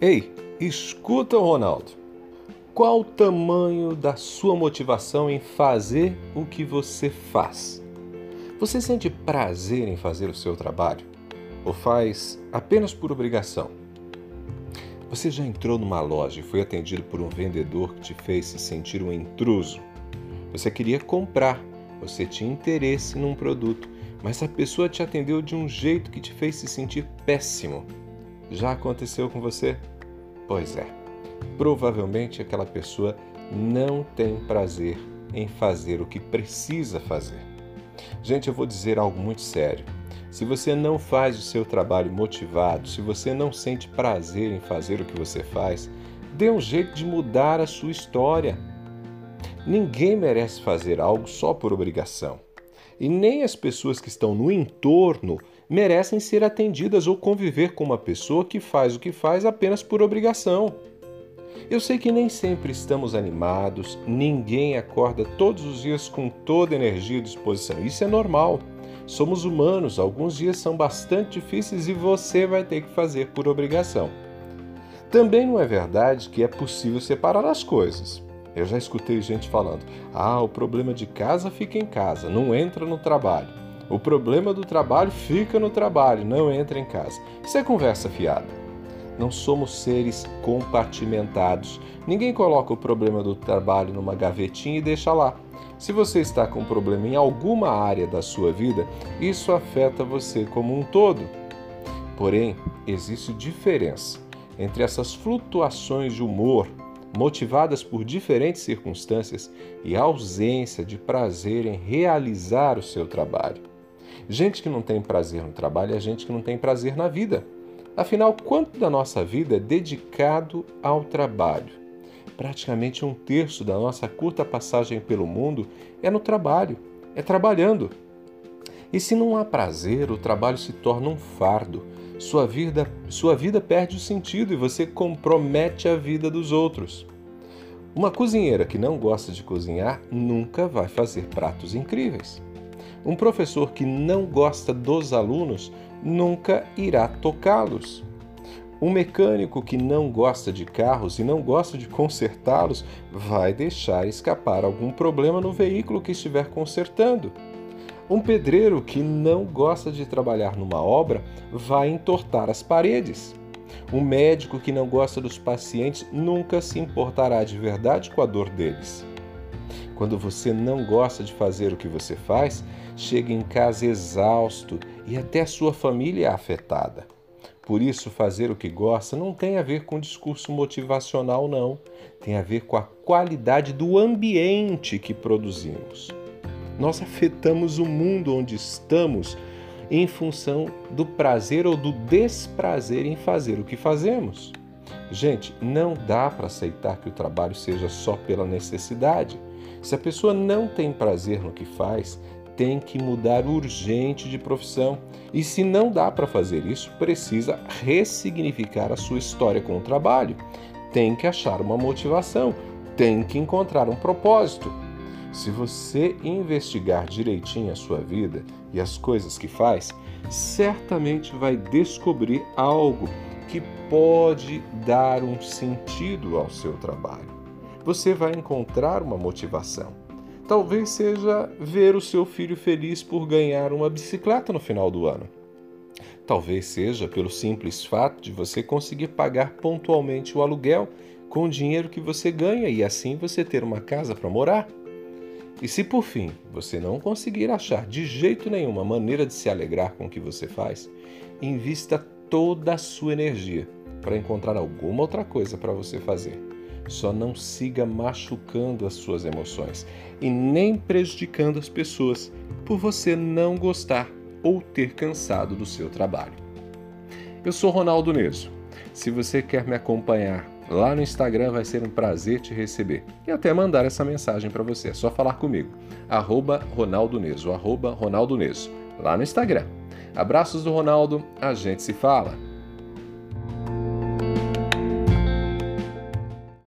Ei, escuta, Ronaldo. Qual o tamanho da sua motivação em fazer o que você faz? Você sente prazer em fazer o seu trabalho? Ou faz apenas por obrigação? Você já entrou numa loja e foi atendido por um vendedor que te fez se sentir um intruso? Você queria comprar, você tinha interesse num produto, mas a pessoa te atendeu de um jeito que te fez se sentir péssimo. Já aconteceu com você? Pois é. Provavelmente aquela pessoa não tem prazer em fazer o que precisa fazer. Gente, eu vou dizer algo muito sério. Se você não faz o seu trabalho motivado, se você não sente prazer em fazer o que você faz, dê um jeito de mudar a sua história. Ninguém merece fazer algo só por obrigação. E nem as pessoas que estão no entorno merecem ser atendidas ou conviver com uma pessoa que faz o que faz apenas por obrigação. Eu sei que nem sempre estamos animados, ninguém acorda todos os dias com toda energia e disposição. Isso é normal. Somos humanos, alguns dias são bastante difíceis e você vai ter que fazer por obrigação. Também não é verdade que é possível separar as coisas. Eu já escutei gente falando: ah, o problema de casa fica em casa, não entra no trabalho. O problema do trabalho fica no trabalho, não entra em casa. Isso é conversa fiada. Não somos seres compartimentados. Ninguém coloca o problema do trabalho numa gavetinha e deixa lá. Se você está com problema em alguma área da sua vida, isso afeta você como um todo. Porém, existe diferença entre essas flutuações de humor motivadas por diferentes circunstâncias e a ausência de prazer em realizar o seu trabalho. Gente que não tem prazer no trabalho é gente que não tem prazer na vida. Afinal, quanto da nossa vida é dedicado ao trabalho? praticamente um terço da nossa curta passagem pelo mundo é no trabalho, é trabalhando. E se não há prazer, o trabalho se torna um fardo. Sua vida, sua vida perde o sentido e você compromete a vida dos outros. Uma cozinheira que não gosta de cozinhar nunca vai fazer pratos incríveis. Um professor que não gosta dos alunos nunca irá tocá-los. Um mecânico que não gosta de carros e não gosta de consertá-los vai deixar escapar algum problema no veículo que estiver consertando. Um pedreiro que não gosta de trabalhar numa obra vai entortar as paredes. Um médico que não gosta dos pacientes nunca se importará de verdade com a dor deles. Quando você não gosta de fazer o que você faz, chega em casa exausto e até a sua família é afetada. Por isso, fazer o que gosta não tem a ver com discurso motivacional, não. Tem a ver com a qualidade do ambiente que produzimos. Nós afetamos o mundo onde estamos em função do prazer ou do desprazer em fazer o que fazemos. Gente, não dá para aceitar que o trabalho seja só pela necessidade. Se a pessoa não tem prazer no que faz, tem que mudar urgente de profissão. E se não dá para fazer isso, precisa ressignificar a sua história com o trabalho. Tem que achar uma motivação, tem que encontrar um propósito. Se você investigar direitinho a sua vida e as coisas que faz, certamente vai descobrir algo que pode dar um sentido ao seu trabalho. Você vai encontrar uma motivação. Talvez seja ver o seu filho feliz por ganhar uma bicicleta no final do ano. Talvez seja pelo simples fato de você conseguir pagar pontualmente o aluguel com o dinheiro que você ganha e assim você ter uma casa para morar. E se por fim você não conseguir achar de jeito nenhum maneira de se alegrar com o que você faz, invista toda a sua energia para encontrar alguma outra coisa para você fazer. Só não siga machucando as suas emoções e nem prejudicando as pessoas por você não gostar ou ter cansado do seu trabalho. Eu sou Ronaldo Neso. Se você quer me acompanhar lá no Instagram, vai ser um prazer te receber e até mandar essa mensagem para você. É só falar comigo. Arroba Ronaldo Neso, arroba Ronaldo Neso, lá no Instagram. Abraços do Ronaldo, a gente se fala.